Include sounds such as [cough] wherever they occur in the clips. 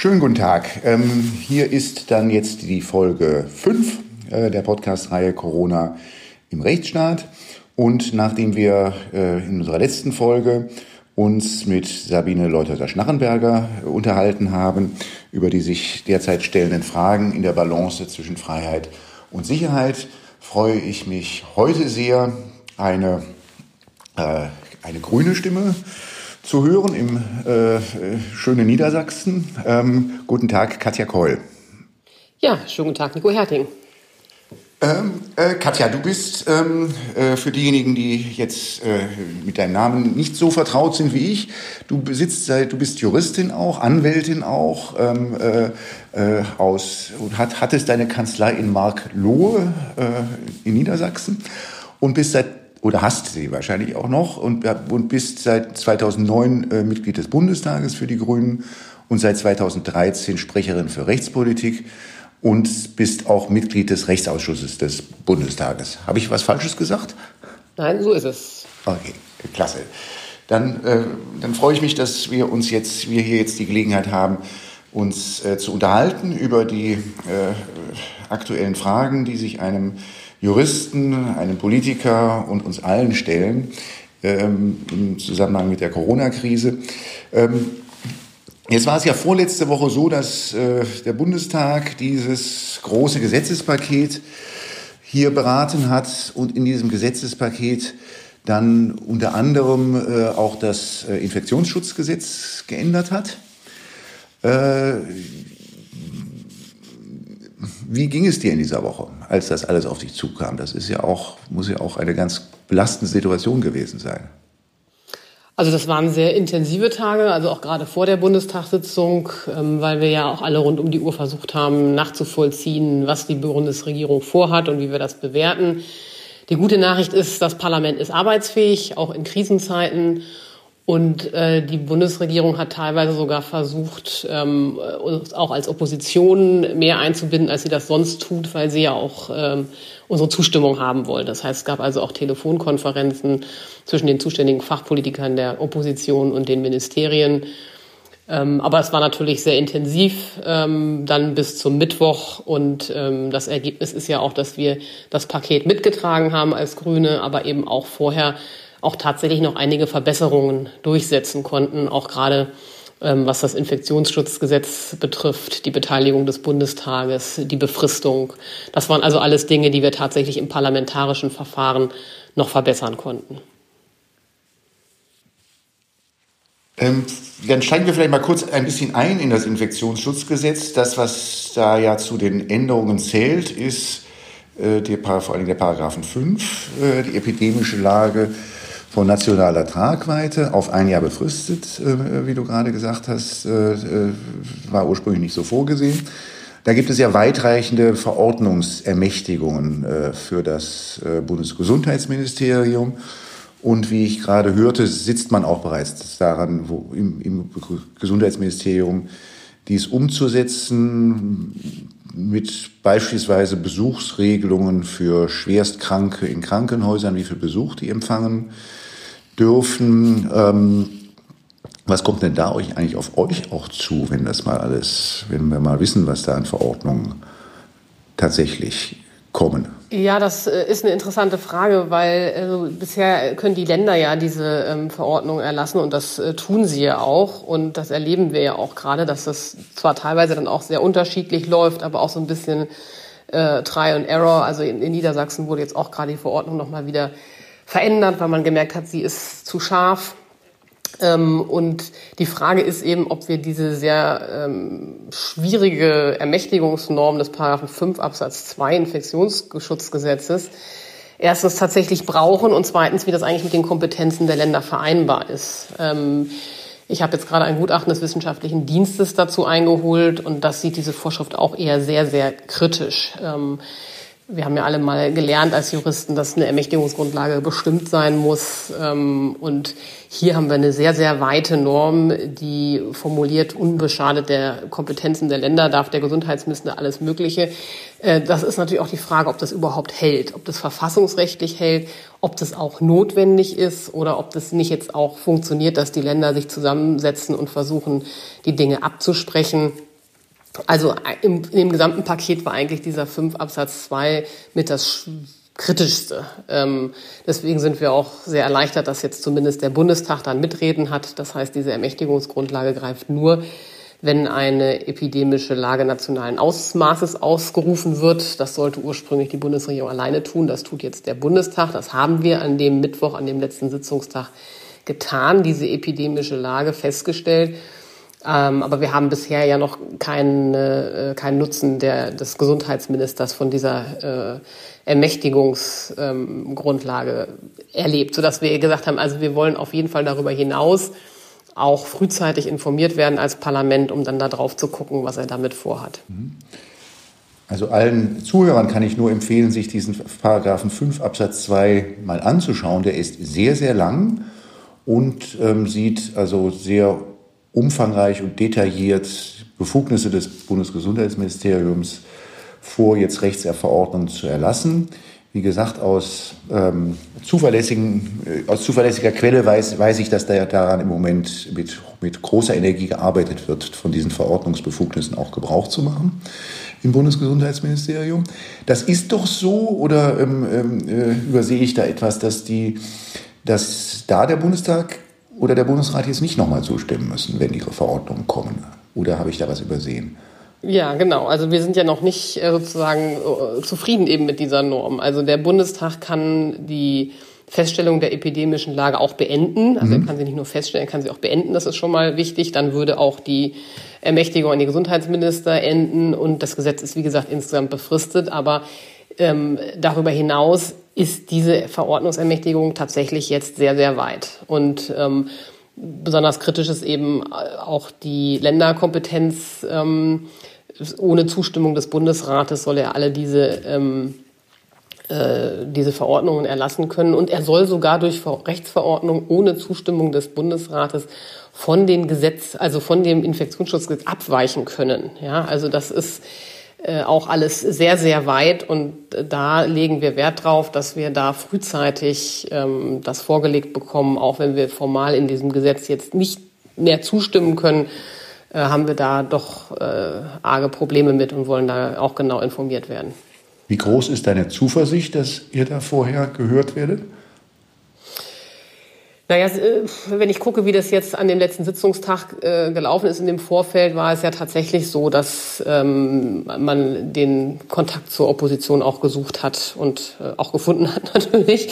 Schönen guten Tag. Ähm, hier ist dann jetzt die Folge 5 äh, der Podcast-Reihe Corona im Rechtsstaat. Und nachdem wir äh, in unserer letzten Folge uns mit Sabine Leutherer-Schnarrenberger unterhalten haben über die sich derzeit stellenden Fragen in der Balance zwischen Freiheit und Sicherheit, freue ich mich heute sehr, eine, äh, eine grüne Stimme zu hören im äh, schönen Niedersachsen. Ähm, guten Tag, Katja Keul. Ja, schönen guten Tag, Nico Herting. Ähm, äh, Katja, du bist ähm, äh, für diejenigen, die jetzt äh, mit deinem Namen nicht so vertraut sind wie ich, du besitzt seit, du bist Juristin auch, Anwältin auch, ähm, äh, äh, aus und hat, hattest deine Kanzlei in Marklohe äh, in Niedersachsen und bist seit oder hast sie wahrscheinlich auch noch und, und bist seit 2009 äh, Mitglied des Bundestages für die Grünen und seit 2013 Sprecherin für Rechtspolitik und bist auch Mitglied des Rechtsausschusses des Bundestages. Habe ich was Falsches gesagt? Nein, so ist es. Okay, klasse. Dann, äh, dann freue ich mich, dass wir uns jetzt, wir hier jetzt die Gelegenheit haben, uns äh, zu unterhalten über die äh, aktuellen Fragen, die sich einem Juristen, einem Politiker und uns allen stellen ähm, im Zusammenhang mit der Corona-Krise. Ähm, jetzt war es ja vorletzte Woche so, dass äh, der Bundestag dieses große Gesetzespaket hier beraten hat und in diesem Gesetzespaket dann unter anderem äh, auch das äh, Infektionsschutzgesetz geändert hat. Äh, wie ging es dir in dieser Woche, als das alles auf dich zukam? Das ist ja auch, muss ja auch eine ganz belastende Situation gewesen sein. Also das waren sehr intensive Tage, also auch gerade vor der Bundestagssitzung, ähm, weil wir ja auch alle rund um die Uhr versucht haben, nachzuvollziehen, was die Bundesregierung vorhat und wie wir das bewerten. Die gute Nachricht ist, das Parlament ist arbeitsfähig, auch in Krisenzeiten. Und äh, die Bundesregierung hat teilweise sogar versucht, ähm, uns auch als Opposition mehr einzubinden, als sie das sonst tut, weil sie ja auch ähm, unsere Zustimmung haben wollen. Das heißt, es gab also auch Telefonkonferenzen zwischen den zuständigen Fachpolitikern der Opposition und den Ministerien. Ähm, aber es war natürlich sehr intensiv ähm, dann bis zum Mittwoch und ähm, das Ergebnis ist ja auch, dass wir das Paket mitgetragen haben als Grüne, aber eben auch vorher auch tatsächlich noch einige Verbesserungen durchsetzen konnten, auch gerade ähm, was das Infektionsschutzgesetz betrifft, die Beteiligung des Bundestages, die Befristung. Das waren also alles Dinge, die wir tatsächlich im parlamentarischen Verfahren noch verbessern konnten. Ähm, dann steigen wir vielleicht mal kurz ein bisschen ein in das Infektionsschutzgesetz. Das, was da ja zu den Änderungen zählt, ist äh, die, vor allem der Paragraphen 5, äh, die epidemische Lage von nationaler Tragweite auf ein Jahr befristet, äh, wie du gerade gesagt hast, äh, äh, war ursprünglich nicht so vorgesehen. Da gibt es ja weitreichende Verordnungsermächtigungen für das Bundesgesundheitsministerium. Und wie ich gerade hörte, sitzt man auch bereits daran, wo im, im Gesundheitsministerium dies umzusetzen mit beispielsweise Besuchsregelungen für Schwerstkranke in Krankenhäusern, wie viel Besuch die empfangen dürfen. Ähm, was kommt denn da euch eigentlich auf euch auch zu, wenn das mal alles, wenn wir mal wissen, was da an Verordnungen tatsächlich kommen? Ja, das äh, ist eine interessante Frage, weil also, bisher können die Länder ja diese ähm, Verordnung erlassen und das äh, tun sie ja auch. Und das erleben wir ja auch gerade, dass das zwar teilweise dann auch sehr unterschiedlich läuft, aber auch so ein bisschen äh, Try and Error. Also in, in Niedersachsen wurde jetzt auch gerade die Verordnung nochmal wieder verändert, weil man gemerkt hat, sie ist zu scharf. Ähm, und die Frage ist eben, ob wir diese sehr ähm, schwierige Ermächtigungsnorm des Paragraphen 5 Absatz 2 Infektionsschutzgesetzes erstens tatsächlich brauchen und zweitens, wie das eigentlich mit den Kompetenzen der Länder vereinbar ist. Ähm, ich habe jetzt gerade ein Gutachten des wissenschaftlichen Dienstes dazu eingeholt und das sieht diese Vorschrift auch eher sehr, sehr kritisch. Ähm, wir haben ja alle mal gelernt als Juristen, dass eine Ermächtigungsgrundlage bestimmt sein muss. Ähm, und hier haben wir eine sehr, sehr weite Norm, die formuliert, unbeschadet der Kompetenzen der Länder darf der Gesundheitsminister alles Mögliche. Äh, das ist natürlich auch die Frage, ob das überhaupt hält, ob das verfassungsrechtlich hält, ob das auch notwendig ist oder ob das nicht jetzt auch funktioniert, dass die Länder sich zusammensetzen und versuchen, die Dinge abzusprechen. Also im, im gesamten Paket war eigentlich dieser 5 Absatz 2 mit das kritischste. Ähm, deswegen sind wir auch sehr erleichtert, dass jetzt zumindest der Bundestag dann mitreden hat. Das heißt, diese Ermächtigungsgrundlage greift nur, wenn eine epidemische Lage nationalen Ausmaßes ausgerufen wird. Das sollte ursprünglich die Bundesregierung alleine tun. Das tut jetzt der Bundestag. Das haben wir an dem Mittwoch, an dem letzten Sitzungstag getan, diese epidemische Lage festgestellt. Ähm, aber wir haben bisher ja noch keinen, äh, keinen Nutzen der, des Gesundheitsministers von dieser äh, Ermächtigungsgrundlage ähm, erlebt, sodass wir gesagt haben, also wir wollen auf jeden Fall darüber hinaus auch frühzeitig informiert werden als Parlament, um dann da drauf zu gucken, was er damit vorhat. Mhm. Also allen Zuhörern kann ich nur empfehlen, sich diesen Paragraphen 5 Absatz 2 mal anzuschauen. Der ist sehr, sehr lang und ähm, sieht also sehr umfangreich und detailliert Befugnisse des Bundesgesundheitsministeriums vor, jetzt Rechtsverordnungen zu erlassen. Wie gesagt, aus, ähm, zuverlässigen, äh, aus zuverlässiger Quelle weiß, weiß ich, dass da daran im Moment mit, mit großer Energie gearbeitet wird, von diesen Verordnungsbefugnissen auch Gebrauch zu machen im Bundesgesundheitsministerium. Das ist doch so oder ähm, ähm äh, übersehe ich da etwas, dass, die, dass da der Bundestag oder der Bundesrat jetzt nicht nochmal zustimmen müssen, wenn ihre Verordnungen kommen? Oder habe ich da was übersehen? Ja, genau. Also wir sind ja noch nicht äh, sozusagen äh, zufrieden eben mit dieser Norm. Also der Bundestag kann die Feststellung der epidemischen Lage auch beenden. Also mhm. er kann sie nicht nur feststellen, er kann sie auch beenden. Das ist schon mal wichtig. Dann würde auch die Ermächtigung an die Gesundheitsminister enden und das Gesetz ist wie gesagt insgesamt befristet. Aber ähm, darüber hinaus ist diese Verordnungsermächtigung tatsächlich jetzt sehr, sehr weit. Und ähm, besonders kritisch ist eben auch die Länderkompetenz. Ähm, ohne Zustimmung des Bundesrates soll er alle diese ähm, äh, diese Verordnungen erlassen können. Und er soll sogar durch Rechtsverordnung ohne Zustimmung des Bundesrates von den Gesetz, also von dem Infektionsschutzgesetz abweichen können. Ja, also das ist äh, auch alles sehr, sehr weit und da legen wir Wert drauf, dass wir da frühzeitig ähm, das vorgelegt bekommen, auch wenn wir formal in diesem Gesetz jetzt nicht mehr zustimmen können, äh, haben wir da doch äh, arge Probleme mit und wollen da auch genau informiert werden. Wie groß ist deine Zuversicht, dass ihr da vorher gehört werdet? Naja, äh, wenn ich gucke, wie das jetzt an dem letzten Sitzungstag äh, gelaufen ist in dem Vorfeld, war es ja tatsächlich so, dass ähm, man den Kontakt zur Opposition auch gesucht hat und äh, auch gefunden hat [laughs] natürlich.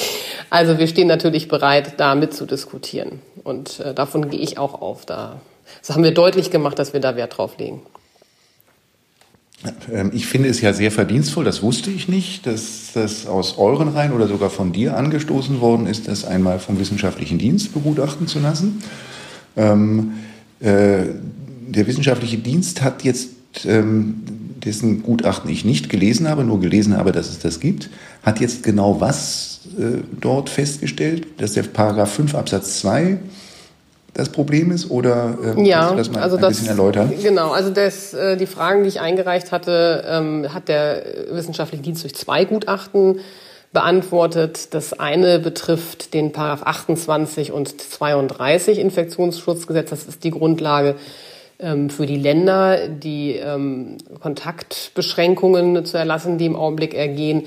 Also wir stehen natürlich bereit, da mitzudiskutieren. Und äh, davon gehe ich auch auf. Da das haben wir deutlich gemacht, dass wir da Wert drauf legen. Ähm, ich finde es ja sehr verdienstvoll, das wusste ich nicht, dass das aus euren Reihen oder sogar von dir angestoßen worden ist, das einmal vom wissenschaftlichen Dienst begutachten zu lassen. Ähm, äh, der wissenschaftliche Dienst hat jetzt, ähm, dessen Gutachten ich nicht gelesen habe, nur gelesen habe, dass es das gibt, hat jetzt genau was äh, dort festgestellt, dass der Paragraph 5 Absatz 2 das Problem ist? Oder ähm, ja, du das mal also ein das, bisschen erläutern? Genau, also das, äh, die Fragen, die ich eingereicht hatte, ähm, hat der Wissenschaftliche Dienst durch zwei Gutachten beantwortet. Das eine betrifft den Paragraph 28 und 32 Infektionsschutzgesetz. Das ist die Grundlage ähm, für die Länder, die ähm, Kontaktbeschränkungen zu erlassen, die im Augenblick ergehen.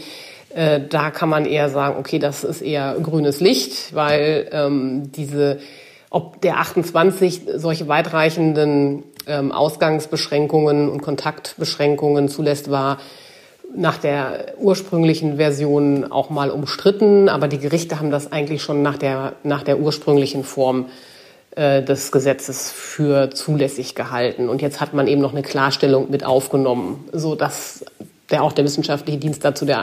Äh, da kann man eher sagen, okay, das ist eher grünes Licht, weil ähm, diese ob der 28 solche weitreichenden ähm, Ausgangsbeschränkungen und Kontaktbeschränkungen zulässt, war nach der ursprünglichen Version auch mal umstritten, aber die Gerichte haben das eigentlich schon nach der, nach der ursprünglichen Form äh, des Gesetzes für zulässig gehalten. Und jetzt hat man eben noch eine Klarstellung mit aufgenommen, so dass der auch der wissenschaftliche Dienst dazu der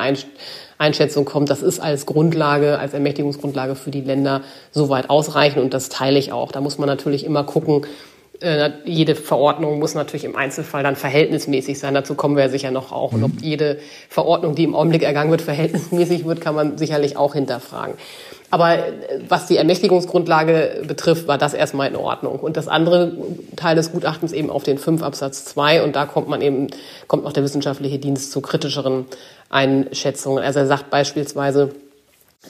Einschätzung kommt, das ist als Grundlage, als Ermächtigungsgrundlage für die Länder soweit ausreichend und das teile ich auch. Da muss man natürlich immer gucken, äh, jede Verordnung muss natürlich im Einzelfall dann verhältnismäßig sein. Dazu kommen wir ja sicher noch auch. Und ob mhm. jede Verordnung, die im Augenblick ergangen wird, verhältnismäßig wird, kann man sicherlich auch hinterfragen. Aber äh, was die Ermächtigungsgrundlage betrifft, war das erstmal in Ordnung. Und das andere Teil des Gutachtens eben auf den 5 Absatz 2. Und da kommt man eben, kommt auch der wissenschaftliche Dienst zu kritischeren Einschätzungen. Also er sagt beispielsweise,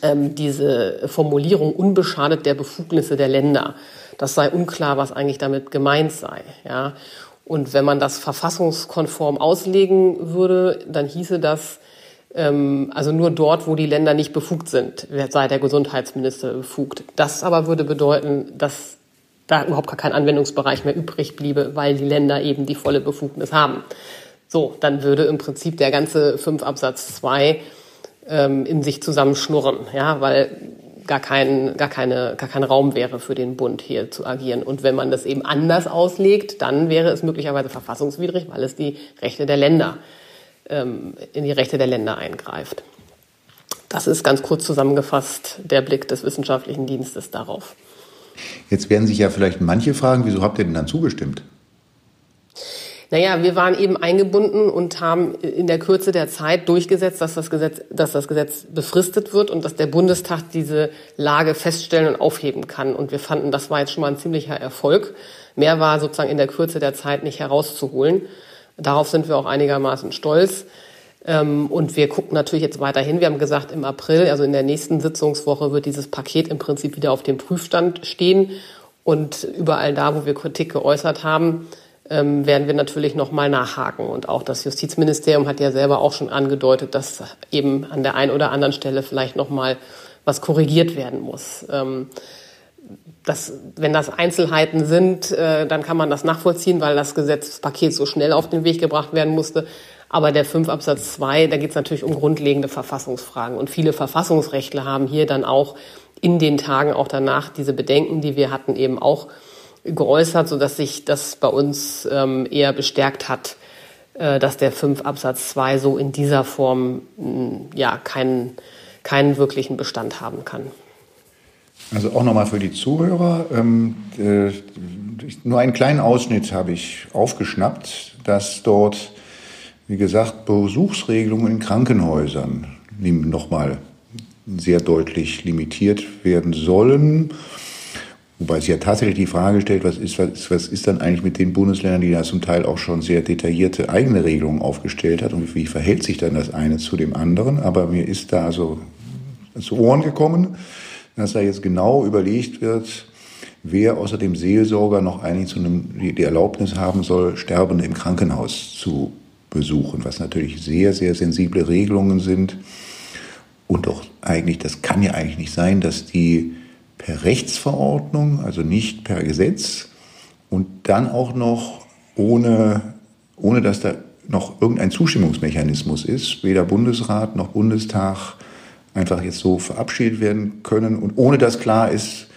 ähm, diese Formulierung unbeschadet der Befugnisse der Länder, das sei unklar, was eigentlich damit gemeint sei. Ja. Und wenn man das verfassungskonform auslegen würde, dann hieße das, ähm, also nur dort, wo die Länder nicht befugt sind, sei der Gesundheitsminister befugt. Das aber würde bedeuten, dass da überhaupt gar kein Anwendungsbereich mehr übrig bliebe, weil die Länder eben die volle Befugnis haben. So, dann würde im Prinzip der ganze 5 Absatz 2 ähm, in sich zusammenschnurren, ja, weil gar kein, gar, keine, gar kein Raum wäre für den Bund hier zu agieren. Und wenn man das eben anders auslegt, dann wäre es möglicherweise verfassungswidrig, weil es die Rechte der Länder ähm, in die Rechte der Länder eingreift. Das ist ganz kurz zusammengefasst der Blick des wissenschaftlichen Dienstes darauf. Jetzt werden sich ja vielleicht manche fragen, wieso habt ihr denn dann zugestimmt? Naja, wir waren eben eingebunden und haben in der Kürze der Zeit durchgesetzt, dass das Gesetz, dass das Gesetz befristet wird und dass der Bundestag diese Lage feststellen und aufheben kann. Und wir fanden, das war jetzt schon mal ein ziemlicher Erfolg. Mehr war sozusagen in der Kürze der Zeit nicht herauszuholen. Darauf sind wir auch einigermaßen stolz. Ähm, und wir gucken natürlich jetzt weiterhin. Wir haben gesagt, im April, also in der nächsten Sitzungswoche, wird dieses Paket im Prinzip wieder auf dem Prüfstand stehen. Und überall da, wo wir Kritik geäußert haben, ähm, werden wir natürlich nochmal nachhaken. Und auch das Justizministerium hat ja selber auch schon angedeutet, dass eben an der einen oder anderen Stelle vielleicht nochmal was korrigiert werden muss. Ähm, das, wenn das Einzelheiten sind, äh, dann kann man das nachvollziehen, weil das Gesetzespaket so schnell auf den Weg gebracht werden musste. Aber der 5 Absatz 2, da geht es natürlich um grundlegende Verfassungsfragen. Und viele Verfassungsrechtler haben hier dann auch in den Tagen auch danach diese Bedenken, die wir hatten, eben auch geäußert, sodass sich das bei uns ähm, eher bestärkt hat, äh, dass der 5 Absatz 2 so in dieser Form mh, ja keinen, keinen wirklichen Bestand haben kann. Also auch nochmal für die Zuhörer. Ähm, äh, nur einen kleinen Ausschnitt habe ich aufgeschnappt, dass dort, wie gesagt, Besuchsregelungen in Krankenhäusern nochmal sehr deutlich limitiert werden sollen. Wobei sich ja tatsächlich die Frage stellt, was ist, was, was ist dann eigentlich mit den Bundesländern, die da zum Teil auch schon sehr detaillierte eigene Regelungen aufgestellt hat und wie verhält sich dann das eine zu dem anderen? Aber mir ist da also zu Ohren gekommen, dass da jetzt genau überlegt wird, wer außer dem Seelsorger noch eigentlich zu einem, die Erlaubnis haben soll, Sterbende im Krankenhaus zu besuchen, was natürlich sehr, sehr sensible Regelungen sind. Und doch eigentlich, das kann ja eigentlich nicht sein, dass die per Rechtsverordnung, also nicht per Gesetz und dann auch noch ohne, ohne dass da noch irgendein Zustimmungsmechanismus ist, weder Bundesrat noch Bundestag einfach jetzt so verabschiedet werden können und ohne dass klar ist,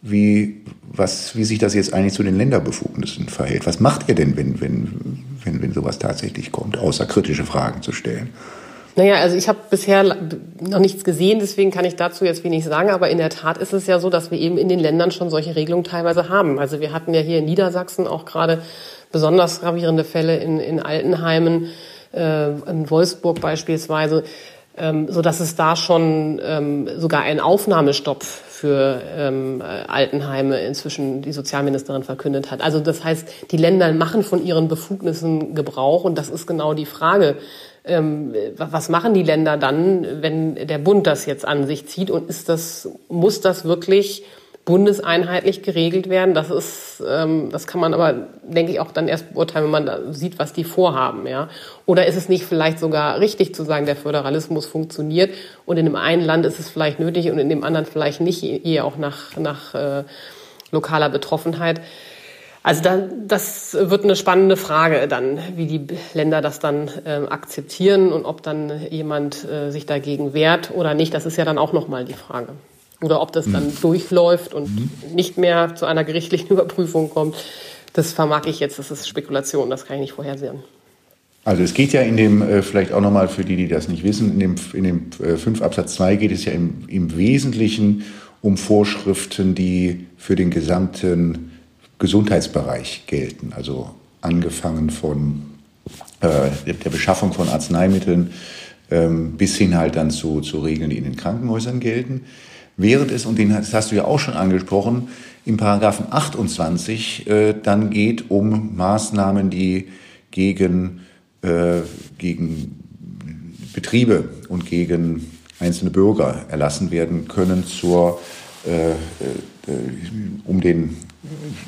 wie, was, wie sich das jetzt eigentlich zu den Länderbefugnissen verhält. Was macht ihr denn, wenn, wenn, wenn, wenn sowas tatsächlich kommt, außer kritische Fragen zu stellen? Naja, also ich habe bisher noch nichts gesehen, deswegen kann ich dazu jetzt wenig sagen. Aber in der Tat ist es ja so, dass wir eben in den Ländern schon solche Regelungen teilweise haben. Also wir hatten ja hier in Niedersachsen auch gerade besonders gravierende Fälle in, in Altenheimen, äh, in Wolfsburg beispielsweise, ähm, so dass es da schon ähm, sogar einen Aufnahmestopp für ähm, Altenheime inzwischen die Sozialministerin verkündet hat. Also das heißt, die Länder machen von ihren Befugnissen Gebrauch und das ist genau die Frage ähm, was machen die Länder dann, wenn der Bund das jetzt an sich zieht? Und ist das, muss das wirklich bundeseinheitlich geregelt werden? Das ist, ähm, das kann man aber, denke ich, auch dann erst beurteilen, wenn man da sieht, was die vorhaben, ja. Oder ist es nicht vielleicht sogar richtig zu sagen, der Föderalismus funktioniert und in dem einen Land ist es vielleicht nötig und in dem anderen vielleicht nicht, eher auch nach, nach äh, lokaler Betroffenheit. Also da, das wird eine spannende Frage dann, wie die Länder das dann äh, akzeptieren und ob dann jemand äh, sich dagegen wehrt oder nicht. Das ist ja dann auch nochmal die Frage. Oder ob das mhm. dann durchläuft und mhm. nicht mehr zu einer gerichtlichen [laughs] Überprüfung kommt. Das vermag ich jetzt, das ist Spekulation, das kann ich nicht vorhersehen. Also es geht ja in dem, äh, vielleicht auch nochmal für die, die das nicht wissen, in dem, in dem äh, 5 Absatz 2 geht es ja im, im Wesentlichen um Vorschriften, die für den gesamten Gesundheitsbereich gelten. Also angefangen von äh, der Beschaffung von Arzneimitteln ähm, bis hin halt dann zu, zu Regeln, die in den Krankenhäusern gelten. Während es, und den, das hast du ja auch schon angesprochen, im Paragraphen 28 äh, dann geht um Maßnahmen, die gegen, äh, gegen Betriebe und gegen einzelne Bürger erlassen werden können zur, äh, äh, um den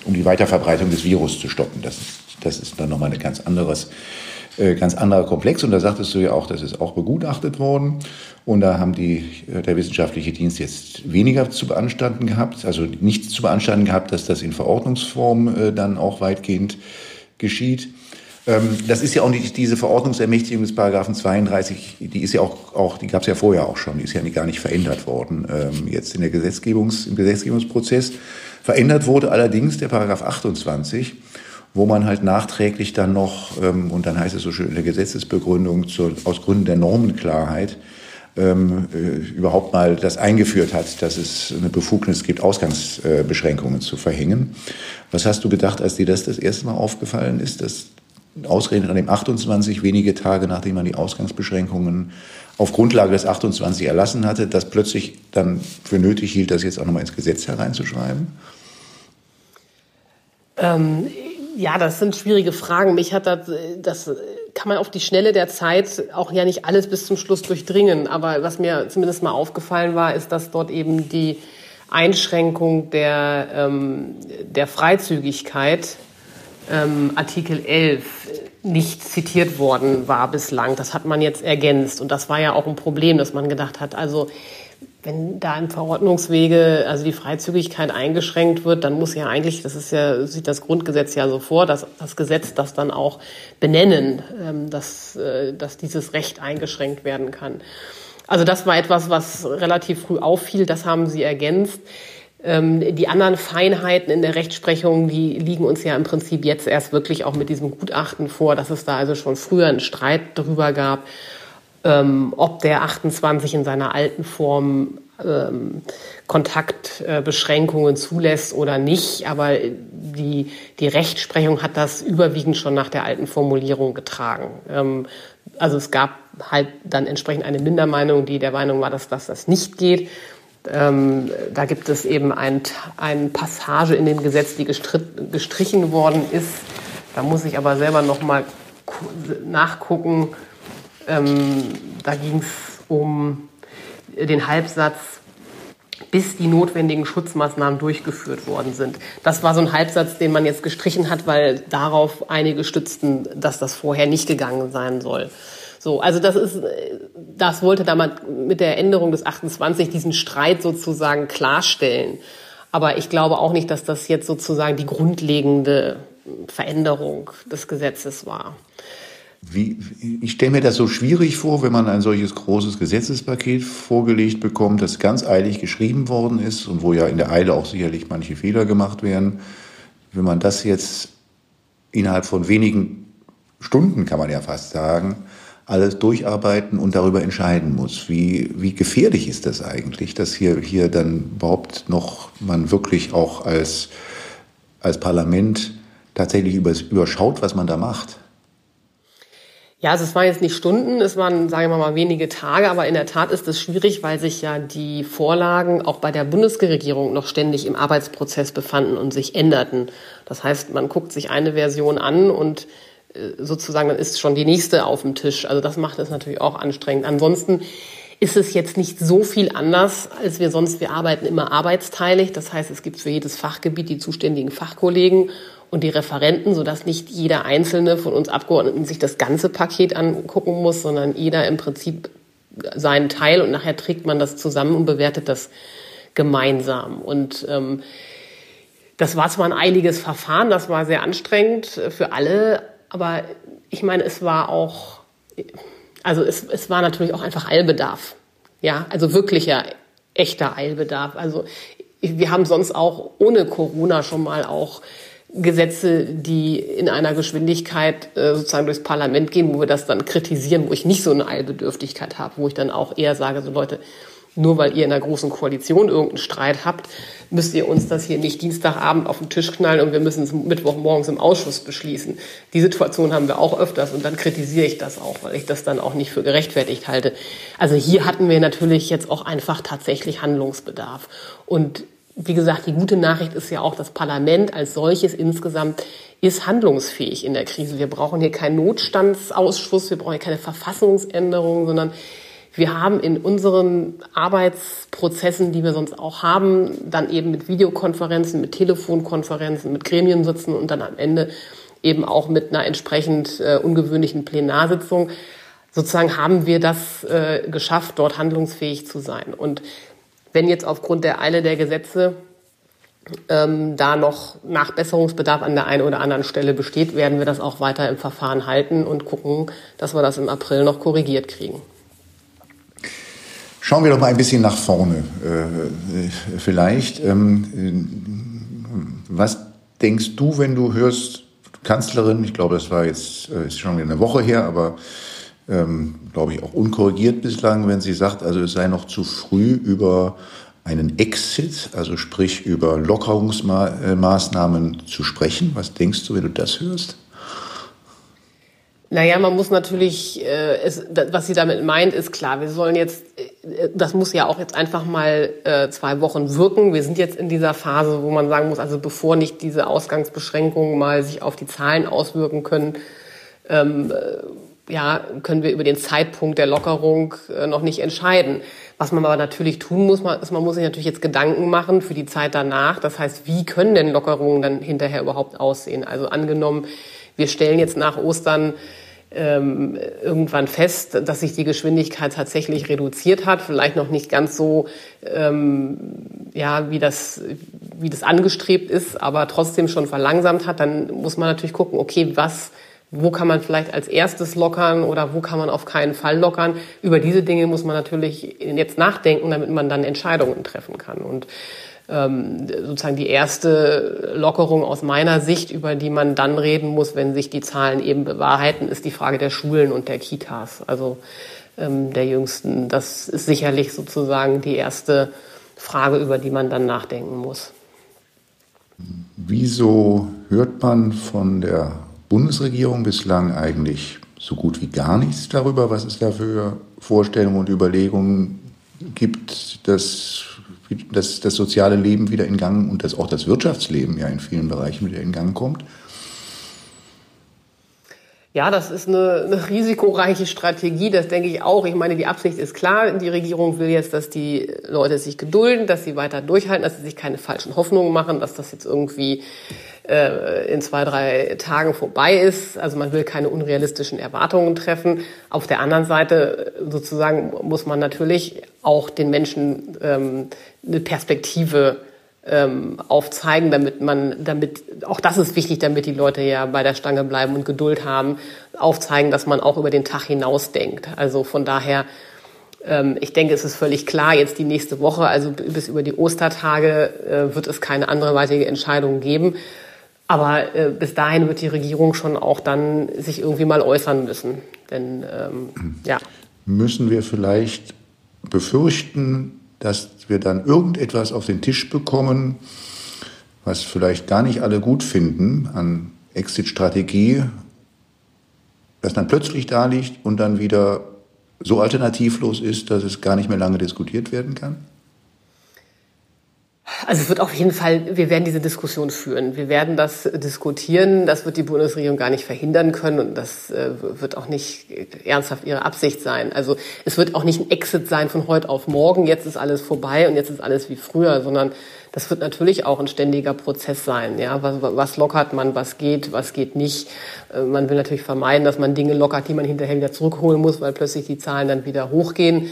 um die Weiterverbreitung des Virus zu stoppen. Das Das ist dann nochmal ein ganz anderes äh, ganz anderer Komplex. Und da sagtest du ja auch, das ist auch begutachtet worden. Und da haben die, äh, der wissenschaftliche Dienst jetzt weniger zu beanstanden gehabt, also nichts zu beanstanden gehabt, dass das in Verordnungsform äh, dann auch weitgehend geschieht. Ähm, das ist ja auch nicht diese Verordnungsermächtigung des Paragraphen 32, die ist ja auch, auch die gab es ja vorher auch schon, die ist ja gar nicht verändert worden. Ähm, jetzt in der Gesetzgebungs, im Gesetzgebungsprozess verändert wurde allerdings der Paragraph 28 wo man halt nachträglich dann noch, ähm, und dann heißt es so schön in der Gesetzesbegründung, zur, aus Gründen der Normenklarheit, ähm, äh, überhaupt mal das eingeführt hat, dass es eine Befugnis gibt, Ausgangsbeschränkungen äh, zu verhängen. Was hast du gedacht, als dir das das erste Mal aufgefallen ist, dass ausgerechnet an dem 28, wenige Tage nachdem man die Ausgangsbeschränkungen auf Grundlage des 28 erlassen hatte, das plötzlich dann für nötig hielt, das jetzt auch nochmal ins Gesetz hereinzuschreiben? Ähm, ja, das sind schwierige Fragen. Mich hat das, das kann man auf die Schnelle der Zeit auch ja nicht alles bis zum Schluss durchdringen. Aber was mir zumindest mal aufgefallen war, ist, dass dort eben die Einschränkung der, ähm, der Freizügigkeit, ähm, Artikel 11, nicht zitiert worden war bislang. Das hat man jetzt ergänzt. Und das war ja auch ein Problem, dass man gedacht hat, also wenn da im Verordnungswege also die Freizügigkeit eingeschränkt wird, dann muss ja eigentlich, das ist ja, sieht das Grundgesetz ja so vor, dass das Gesetz das dann auch benennen, ähm, dass, äh, dass dieses Recht eingeschränkt werden kann. Also das war etwas, was relativ früh auffiel, das haben Sie ergänzt. Ähm, die anderen Feinheiten in der Rechtsprechung, die liegen uns ja im Prinzip jetzt erst wirklich auch mit diesem Gutachten vor, dass es da also schon früher einen Streit darüber gab ähm, ob der 28 in seiner alten Form ähm, Kontaktbeschränkungen äh, zulässt oder nicht. Aber die, die Rechtsprechung hat das überwiegend schon nach der alten Formulierung getragen. Ähm, also es gab halt dann entsprechend eine Mindermeinung, die der Meinung war, dass, dass das nicht geht. Ähm, da gibt es eben eine ein Passage in dem Gesetz, die gestrichen worden ist. Da muss ich aber selber noch mal nachgucken, ähm, da ging es um den Halbsatz, bis die notwendigen Schutzmaßnahmen durchgeführt worden sind. Das war so ein Halbsatz, den man jetzt gestrichen hat, weil darauf einige stützten, dass das vorher nicht gegangen sein soll. So, also das ist, das wollte damals mit der Änderung des 28 diesen Streit sozusagen klarstellen. Aber ich glaube auch nicht, dass das jetzt sozusagen die grundlegende Veränderung des Gesetzes war. Wie, ich stelle mir das so schwierig vor, wenn man ein solches großes Gesetzespaket vorgelegt bekommt, das ganz eilig geschrieben worden ist und wo ja in der Eile auch sicherlich manche Fehler gemacht werden. Wenn man das jetzt innerhalb von wenigen Stunden, kann man ja fast sagen, alles durcharbeiten und darüber entscheiden muss. Wie, wie gefährlich ist das eigentlich, dass hier, hier dann überhaupt noch man wirklich auch als, als Parlament tatsächlich überschaut, was man da macht? Ja, also es waren jetzt nicht Stunden, es waren, sagen wir mal, wenige Tage, aber in der Tat ist es schwierig, weil sich ja die Vorlagen auch bei der Bundesregierung noch ständig im Arbeitsprozess befanden und sich änderten. Das heißt, man guckt sich eine Version an und äh, sozusagen dann ist schon die nächste auf dem Tisch. Also das macht es natürlich auch anstrengend. Ansonsten ist es jetzt nicht so viel anders, als wir sonst. Wir arbeiten immer arbeitsteilig. Das heißt, es gibt für jedes Fachgebiet die zuständigen Fachkollegen und die Referenten, sodass nicht jeder einzelne von uns Abgeordneten sich das ganze Paket angucken muss, sondern jeder im Prinzip seinen Teil und nachher trägt man das zusammen und bewertet das gemeinsam. Und ähm, das war zwar ein eiliges Verfahren, das war sehr anstrengend für alle, aber ich meine, es war auch, also es, es war natürlich auch einfach Eilbedarf. Ja, also wirklicher, echter Eilbedarf. Also wir haben sonst auch ohne Corona schon mal auch Gesetze, die in einer Geschwindigkeit äh, sozusagen durchs Parlament gehen, wo wir das dann kritisieren, wo ich nicht so eine Eilbedürftigkeit habe, wo ich dann auch eher sage, so Leute, nur weil ihr in einer großen Koalition irgendeinen Streit habt, müsst ihr uns das hier nicht Dienstagabend auf den Tisch knallen und wir müssen es Mittwochmorgens im Ausschuss beschließen. Die Situation haben wir auch öfters und dann kritisiere ich das auch, weil ich das dann auch nicht für gerechtfertigt halte. Also hier hatten wir natürlich jetzt auch einfach tatsächlich Handlungsbedarf. Und wie gesagt, die gute Nachricht ist ja auch, das Parlament als solches insgesamt ist handlungsfähig in der Krise. Wir brauchen hier keinen Notstandsausschuss, wir brauchen hier keine Verfassungsänderung, sondern wir haben in unseren Arbeitsprozessen, die wir sonst auch haben, dann eben mit Videokonferenzen, mit Telefonkonferenzen, mit Gremien sitzen und dann am Ende eben auch mit einer entsprechend äh, ungewöhnlichen Plenarsitzung, sozusagen haben wir das äh, geschafft, dort handlungsfähig zu sein. Und wenn jetzt aufgrund der Eile der Gesetze ähm, da noch Nachbesserungsbedarf an der einen oder anderen Stelle besteht, werden wir das auch weiter im Verfahren halten und gucken, dass wir das im April noch korrigiert kriegen. Schauen wir doch mal ein bisschen nach vorne äh, vielleicht. Ähm, was denkst du, wenn du hörst, Kanzlerin, ich glaube, das war jetzt äh, ist schon eine Woche her, aber ähm, glaube ich auch unkorrigiert bislang, wenn sie sagt, also es sei noch zu früh über einen Exit, also sprich über Lockerungsmaßnahmen zu sprechen. Was denkst du, wenn du das hörst? Naja, man muss natürlich, äh, es, was sie damit meint, ist klar. Wir sollen jetzt, äh, das muss ja auch jetzt einfach mal äh, zwei Wochen wirken. Wir sind jetzt in dieser Phase, wo man sagen muss, also bevor nicht diese Ausgangsbeschränkungen mal sich auf die Zahlen auswirken können, ähm, äh, ja, können wir über den Zeitpunkt der Lockerung äh, noch nicht entscheiden. Was man aber natürlich tun muss, ist, man muss sich natürlich jetzt Gedanken machen für die Zeit danach. Das heißt, wie können denn Lockerungen dann hinterher überhaupt aussehen? Also angenommen, wir stellen jetzt nach Ostern ähm, irgendwann fest, dass sich die Geschwindigkeit tatsächlich reduziert hat, vielleicht noch nicht ganz so, ähm, ja, wie das, wie das angestrebt ist, aber trotzdem schon verlangsamt hat, dann muss man natürlich gucken, okay, was wo kann man vielleicht als erstes lockern oder wo kann man auf keinen Fall lockern. Über diese Dinge muss man natürlich jetzt nachdenken, damit man dann Entscheidungen treffen kann. Und ähm, sozusagen die erste Lockerung aus meiner Sicht, über die man dann reden muss, wenn sich die Zahlen eben bewahrheiten, ist die Frage der Schulen und der Kitas, also ähm, der jüngsten. Das ist sicherlich sozusagen die erste Frage, über die man dann nachdenken muss. Wieso hört man von der Bundesregierung bislang eigentlich so gut wie gar nichts darüber, was es da für Vorstellungen und Überlegungen gibt, dass, dass das soziale Leben wieder in Gang und dass auch das Wirtschaftsleben ja in vielen Bereichen wieder in Gang kommt. Ja, das ist eine, eine risikoreiche Strategie, das denke ich auch. Ich meine, die Absicht ist klar. Die Regierung will jetzt, dass die Leute sich gedulden, dass sie weiter durchhalten, dass sie sich keine falschen Hoffnungen machen, dass das jetzt irgendwie äh, in zwei, drei Tagen vorbei ist. Also man will keine unrealistischen Erwartungen treffen. Auf der anderen Seite sozusagen muss man natürlich auch den Menschen ähm, eine Perspektive ähm, aufzeigen, damit man, damit, auch das ist wichtig, damit die Leute ja bei der Stange bleiben und Geduld haben, aufzeigen, dass man auch über den Tag hinaus denkt. Also von daher, ähm, ich denke, es ist völlig klar, jetzt die nächste Woche, also bis über die Ostertage, äh, wird es keine andere weitere Entscheidung geben. Aber äh, bis dahin wird die Regierung schon auch dann sich irgendwie mal äußern müssen. Denn ähm, ja. Müssen wir vielleicht befürchten, dass wir dann irgendetwas auf den Tisch bekommen, was vielleicht gar nicht alle gut finden an Exit-Strategie, das dann plötzlich da liegt und dann wieder so alternativlos ist, dass es gar nicht mehr lange diskutiert werden kann? Also es wird auf jeden Fall, wir werden diese Diskussion führen. Wir werden das diskutieren. Das wird die Bundesregierung gar nicht verhindern können und das äh, wird auch nicht ernsthaft ihre Absicht sein. Also es wird auch nicht ein Exit sein von heute auf morgen. Jetzt ist alles vorbei und jetzt ist alles wie früher, sondern das wird natürlich auch ein ständiger Prozess sein. Ja, was, was lockert man, was geht, was geht nicht. Äh, man will natürlich vermeiden, dass man Dinge lockert, die man hinterher wieder zurückholen muss, weil plötzlich die Zahlen dann wieder hochgehen.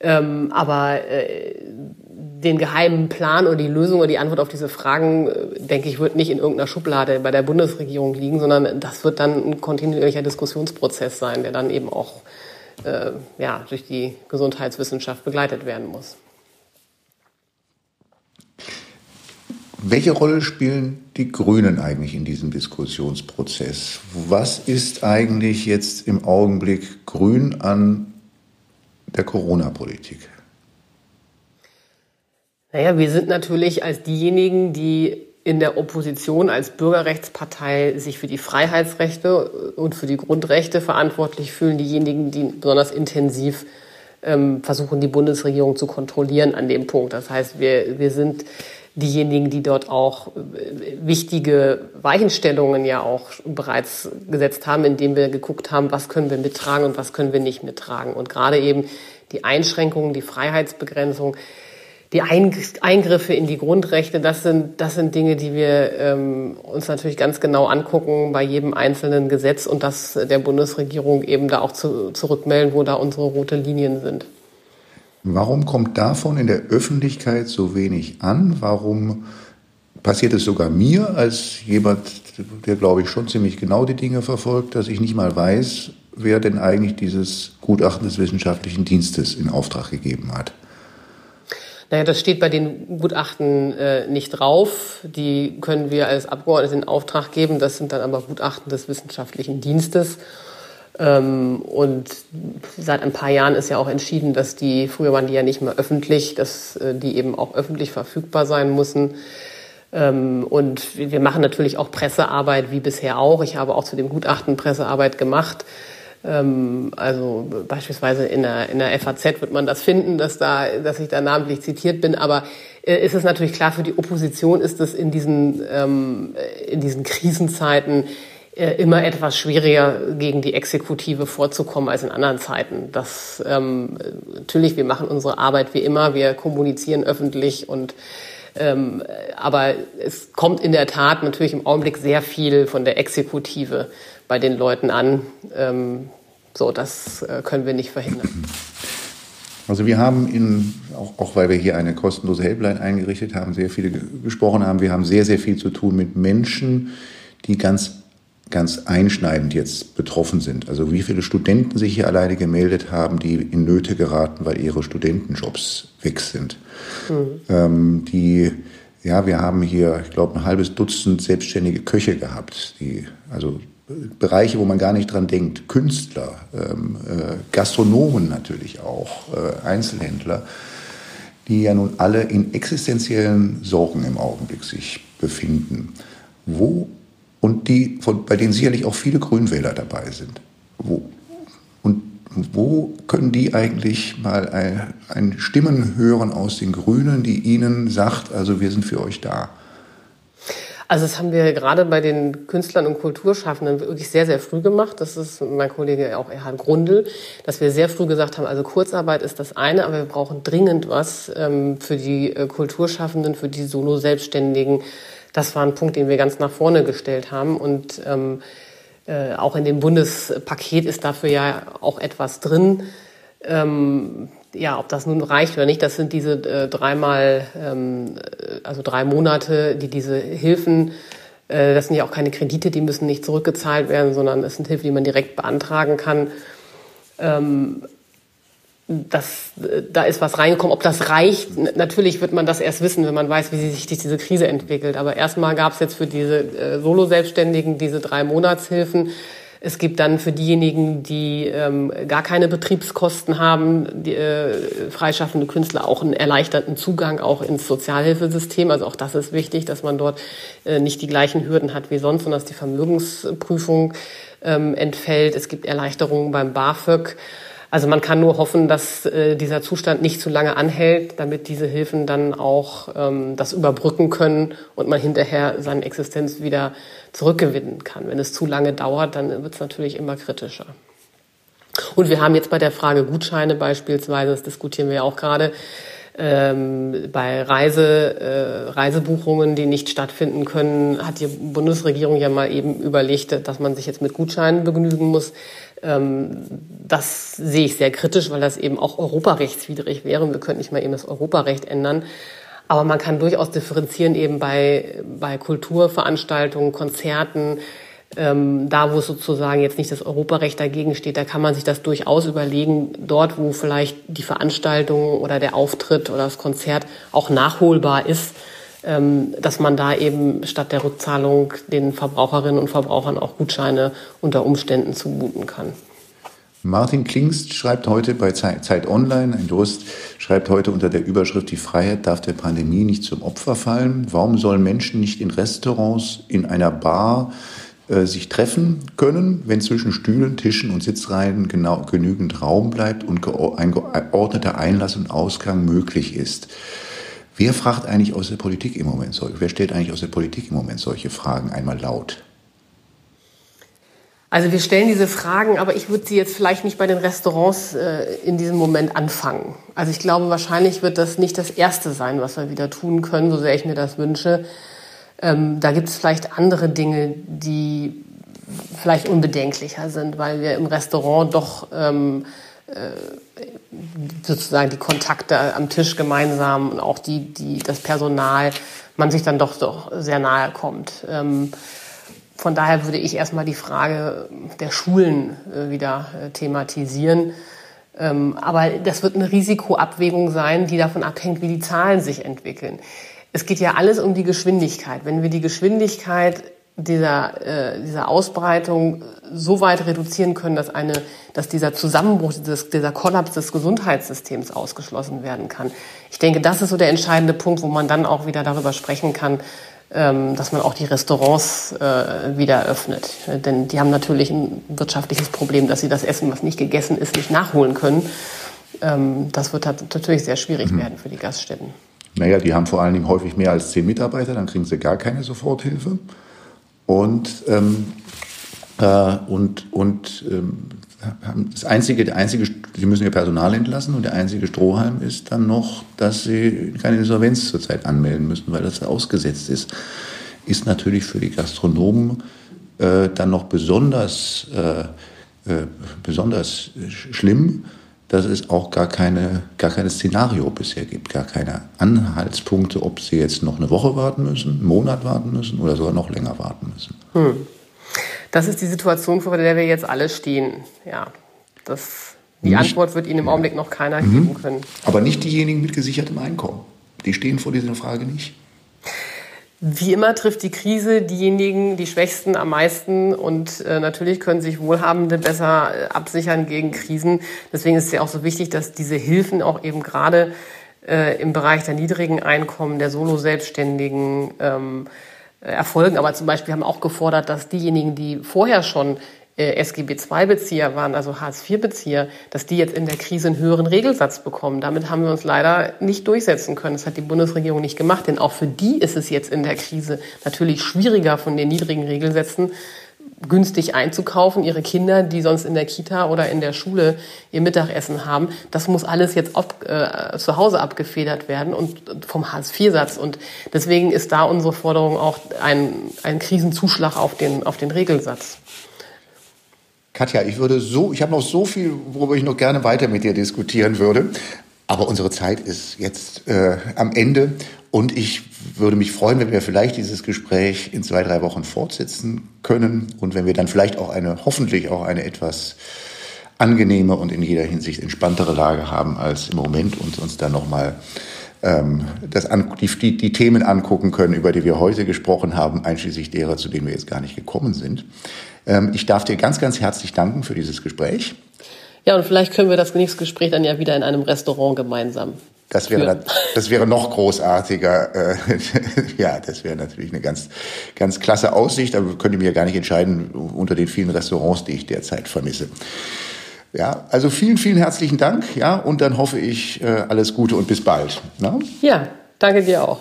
Ähm, aber äh, den geheimen Plan oder die Lösung oder die Antwort auf diese Fragen, äh, denke ich, wird nicht in irgendeiner Schublade bei der Bundesregierung liegen, sondern das wird dann ein kontinuierlicher Diskussionsprozess sein, der dann eben auch äh, ja, durch die Gesundheitswissenschaft begleitet werden muss. Welche Rolle spielen die Grünen eigentlich in diesem Diskussionsprozess? Was ist eigentlich jetzt im Augenblick grün an der Corona-Politik? Naja, wir sind natürlich als diejenigen, die in der Opposition als Bürgerrechtspartei sich für die Freiheitsrechte und für die Grundrechte verantwortlich fühlen, diejenigen, die besonders intensiv ähm, versuchen, die Bundesregierung zu kontrollieren an dem Punkt. Das heißt, wir, wir sind diejenigen, die dort auch äh, wichtige Weichenstellungen ja auch bereits gesetzt haben, indem wir geguckt haben, was können wir mittragen und was können wir nicht mittragen. Und gerade eben die Einschränkungen, die Freiheitsbegrenzung, die Eingriffe in die Grundrechte, das sind, das sind Dinge, die wir ähm, uns natürlich ganz genau angucken bei jedem einzelnen Gesetz und das der Bundesregierung eben da auch zu, zurückmelden, wo da unsere rote Linien sind. Warum kommt davon in der Öffentlichkeit so wenig an? Warum passiert es sogar mir als jemand, der, glaube ich, schon ziemlich genau die Dinge verfolgt, dass ich nicht mal weiß, wer denn eigentlich dieses Gutachten des wissenschaftlichen Dienstes in Auftrag gegeben hat? Naja, das steht bei den Gutachten äh, nicht drauf. Die können wir als Abgeordnete in Auftrag geben. Das sind dann aber Gutachten des wissenschaftlichen Dienstes. Ähm, und seit ein paar Jahren ist ja auch entschieden, dass die, früher waren die ja nicht mehr öffentlich, dass äh, die eben auch öffentlich verfügbar sein müssen. Ähm, und wir machen natürlich auch Pressearbeit wie bisher auch. Ich habe auch zu dem Gutachten Pressearbeit gemacht. Ähm, also beispielsweise in der, in der FAZ wird man das finden, dass, da, dass ich da namentlich zitiert bin. Aber äh, ist es natürlich klar, für die Opposition ist es in diesen, in diesen Krisenzeiten immer etwas schwieriger gegen die Exekutive vorzukommen als in anderen Zeiten. Das ähm, natürlich, wir machen unsere Arbeit wie immer, wir kommunizieren öffentlich und ähm, aber es kommt in der Tat natürlich im Augenblick sehr viel von der Exekutive bei den Leuten an. Ähm, so, das äh, können wir nicht verhindern. Also wir haben in, auch, auch weil wir hier eine kostenlose Helpline eingerichtet haben, sehr viele gesprochen haben, wir haben sehr, sehr viel zu tun mit Menschen, die ganz ganz einschneidend jetzt betroffen sind. Also wie viele Studenten sich hier alleine gemeldet haben, die in Nöte geraten, weil ihre Studentenjobs weg sind. Mhm. Ähm, die, ja, wir haben hier, ich glaube, ein halbes Dutzend selbstständige Köche gehabt, die, also Bereiche, wo man gar nicht dran denkt. Künstler, ähm, äh, Gastronomen natürlich auch, äh, Einzelhändler, die ja nun alle in existenziellen Sorgen im Augenblick sich befinden. Wo und die, von, bei denen sicherlich auch viele Grünwähler dabei sind. Wo, und wo können die eigentlich mal ein, ein Stimmen hören aus den Grünen, die ihnen sagt, also wir sind für euch da? Also das haben wir gerade bei den Künstlern und Kulturschaffenden wirklich sehr, sehr früh gemacht. Das ist mein Kollege auch Erhard Grundl, dass wir sehr früh gesagt haben, also Kurzarbeit ist das eine, aber wir brauchen dringend was ähm, für die äh, Kulturschaffenden, für die Solo-Selbstständigen. Das war ein Punkt, den wir ganz nach vorne gestellt haben. Und ähm, äh, auch in dem Bundespaket ist dafür ja auch etwas drin. Ähm, ja, ob das nun reicht oder nicht, das sind diese äh, dreimal, ähm, also drei Monate, die diese Hilfen, äh, das sind ja auch keine Kredite, die müssen nicht zurückgezahlt werden, sondern es sind Hilfen, die man direkt beantragen kann. Ähm, das, da ist was reingekommen. Ob das reicht, natürlich wird man das erst wissen, wenn man weiß, wie sich diese Krise entwickelt. Aber erstmal gab es jetzt für diese äh, Solo-Selbstständigen diese drei Monatshilfen. Es gibt dann für diejenigen, die ähm, gar keine Betriebskosten haben, die, äh, freischaffende Künstler auch einen erleichterten Zugang auch ins Sozialhilfesystem. Also auch das ist wichtig, dass man dort äh, nicht die gleichen Hürden hat wie sonst und dass die Vermögensprüfung ähm, entfällt. Es gibt Erleichterungen beim BAföG. Also man kann nur hoffen, dass äh, dieser Zustand nicht zu lange anhält, damit diese Hilfen dann auch ähm, das überbrücken können und man hinterher seine Existenz wieder zurückgewinnen kann. Wenn es zu lange dauert, dann wird es natürlich immer kritischer. Und wir haben jetzt bei der Frage Gutscheine beispielsweise, das diskutieren wir ja auch gerade, ähm, bei Reise, äh, Reisebuchungen, die nicht stattfinden können, hat die Bundesregierung ja mal eben überlegt, dass man sich jetzt mit Gutscheinen begnügen muss. Ähm, das sehe ich sehr kritisch, weil das eben auch europarechtswidrig wäre. Wir könnten nicht mal eben das Europarecht ändern. Aber man kann durchaus differenzieren eben bei, bei Kulturveranstaltungen, Konzerten, ähm, da wo sozusagen jetzt nicht das Europarecht dagegen steht, da kann man sich das durchaus überlegen, dort wo vielleicht die Veranstaltung oder der Auftritt oder das Konzert auch nachholbar ist, ähm, dass man da eben statt der Rückzahlung den Verbraucherinnen und Verbrauchern auch Gutscheine unter Umständen zumuten kann. Martin Klingst schreibt heute bei Zeit Online, ein Durst, schreibt heute unter der Überschrift Die Freiheit darf der Pandemie nicht zum Opfer fallen. Warum sollen Menschen nicht in Restaurants, in einer Bar äh, sich treffen können, wenn zwischen Stühlen, Tischen und Sitzreihen genau, genügend Raum bleibt und ein geordneter Einlass und Ausgang möglich ist? Wer fragt eigentlich aus der Politik im Moment solche, wer stellt eigentlich aus der Politik im Moment solche Fragen einmal laut? Also wir stellen diese Fragen, aber ich würde sie jetzt vielleicht nicht bei den Restaurants äh, in diesem Moment anfangen. Also ich glaube, wahrscheinlich wird das nicht das Erste sein, was wir wieder tun können, so sehr ich mir das wünsche. Ähm, da gibt es vielleicht andere Dinge, die vielleicht unbedenklicher sind, weil wir im Restaurant doch ähm, äh, sozusagen die Kontakte am Tisch gemeinsam und auch die, die, das Personal, man sich dann doch, doch sehr nahe kommt. Ähm, von daher würde ich erstmal die Frage der Schulen äh, wieder äh, thematisieren. Ähm, aber das wird eine Risikoabwägung sein, die davon abhängt, wie die Zahlen sich entwickeln. Es geht ja alles um die Geschwindigkeit. Wenn wir die Geschwindigkeit dieser, äh, dieser Ausbreitung so weit reduzieren können, dass, eine, dass dieser Zusammenbruch, dieses, dieser Kollaps des Gesundheitssystems ausgeschlossen werden kann. Ich denke, das ist so der entscheidende Punkt, wo man dann auch wieder darüber sprechen kann, ähm, dass man auch die Restaurants äh, wieder öffnet. Denn die haben natürlich ein wirtschaftliches Problem, dass sie das Essen, was nicht gegessen ist, nicht nachholen können. Ähm, das wird natürlich sehr schwierig mhm. werden für die Gaststätten. Naja, die haben vor allen Dingen häufig mehr als zehn Mitarbeiter, dann kriegen sie gar keine Soforthilfe. Und, ähm, äh, und, und ähm, das einzige, der einzige, sie müssen ihr Personal entlassen und der einzige Strohhalm ist dann noch, dass sie keine Insolvenz zurzeit anmelden müssen, weil das ausgesetzt ist. Ist natürlich für die Gastronomen äh, dann noch besonders, äh, äh, besonders schlimm, dass es auch gar keine, gar kein Szenario bisher gibt, gar keine Anhaltspunkte, ob sie jetzt noch eine Woche warten müssen, einen Monat warten müssen oder sogar noch länger warten müssen. Hm. Das ist die Situation, vor der wir jetzt alle stehen. Ja, das, die nicht, Antwort wird Ihnen im Augenblick noch keiner mhm. geben können. Aber nicht diejenigen mit gesichertem Einkommen. Die stehen vor dieser Frage nicht. Wie immer trifft die Krise diejenigen, die Schwächsten am meisten und äh, natürlich können sich Wohlhabende besser äh, absichern gegen Krisen. Deswegen ist es ja auch so wichtig, dass diese Hilfen auch eben gerade äh, im Bereich der niedrigen Einkommen, der Solo-Selbstständigen, ähm, erfolgen. Aber zum Beispiel haben auch gefordert, dass diejenigen, die vorher schon äh, SGB-II-Bezieher waren, also Hartz-IV-Bezieher, dass die jetzt in der Krise einen höheren Regelsatz bekommen. Damit haben wir uns leider nicht durchsetzen können. Das hat die Bundesregierung nicht gemacht, denn auch für die ist es jetzt in der Krise natürlich schwieriger von den niedrigen Regelsätzen günstig einzukaufen, ihre Kinder, die sonst in der Kita oder in der Schule ihr Mittagessen haben, das muss alles jetzt ab, äh, zu Hause abgefedert werden und vom Hartz-IV-Satz. Und deswegen ist da unsere Forderung auch ein, ein Krisenzuschlag auf den, auf den Regelsatz. Katja, ich würde so, ich habe noch so viel, worüber ich noch gerne weiter mit dir diskutieren würde. Aber unsere Zeit ist jetzt äh, am Ende und ich würde mich freuen, wenn wir vielleicht dieses Gespräch in zwei, drei Wochen fortsetzen können und wenn wir dann vielleicht auch eine, hoffentlich auch eine etwas angenehme und in jeder Hinsicht entspanntere Lage haben als im Moment und uns dann nochmal ähm, das an, die, die, die Themen angucken können, über die wir heute gesprochen haben, einschließlich derer, zu denen wir jetzt gar nicht gekommen sind. Ähm, ich darf dir ganz, ganz herzlich danken für dieses Gespräch. Ja, und vielleicht können wir das nächste Gespräch dann ja wieder in einem Restaurant gemeinsam. Das wäre, das wäre noch großartiger. Äh, [laughs] ja, das wäre natürlich eine ganz, ganz klasse Aussicht, aber könnte ich mir ja gar nicht entscheiden unter den vielen Restaurants, die ich derzeit vermisse. Ja, also vielen, vielen herzlichen Dank. Ja, und dann hoffe ich äh, alles Gute und bis bald. Na? Ja, danke dir auch.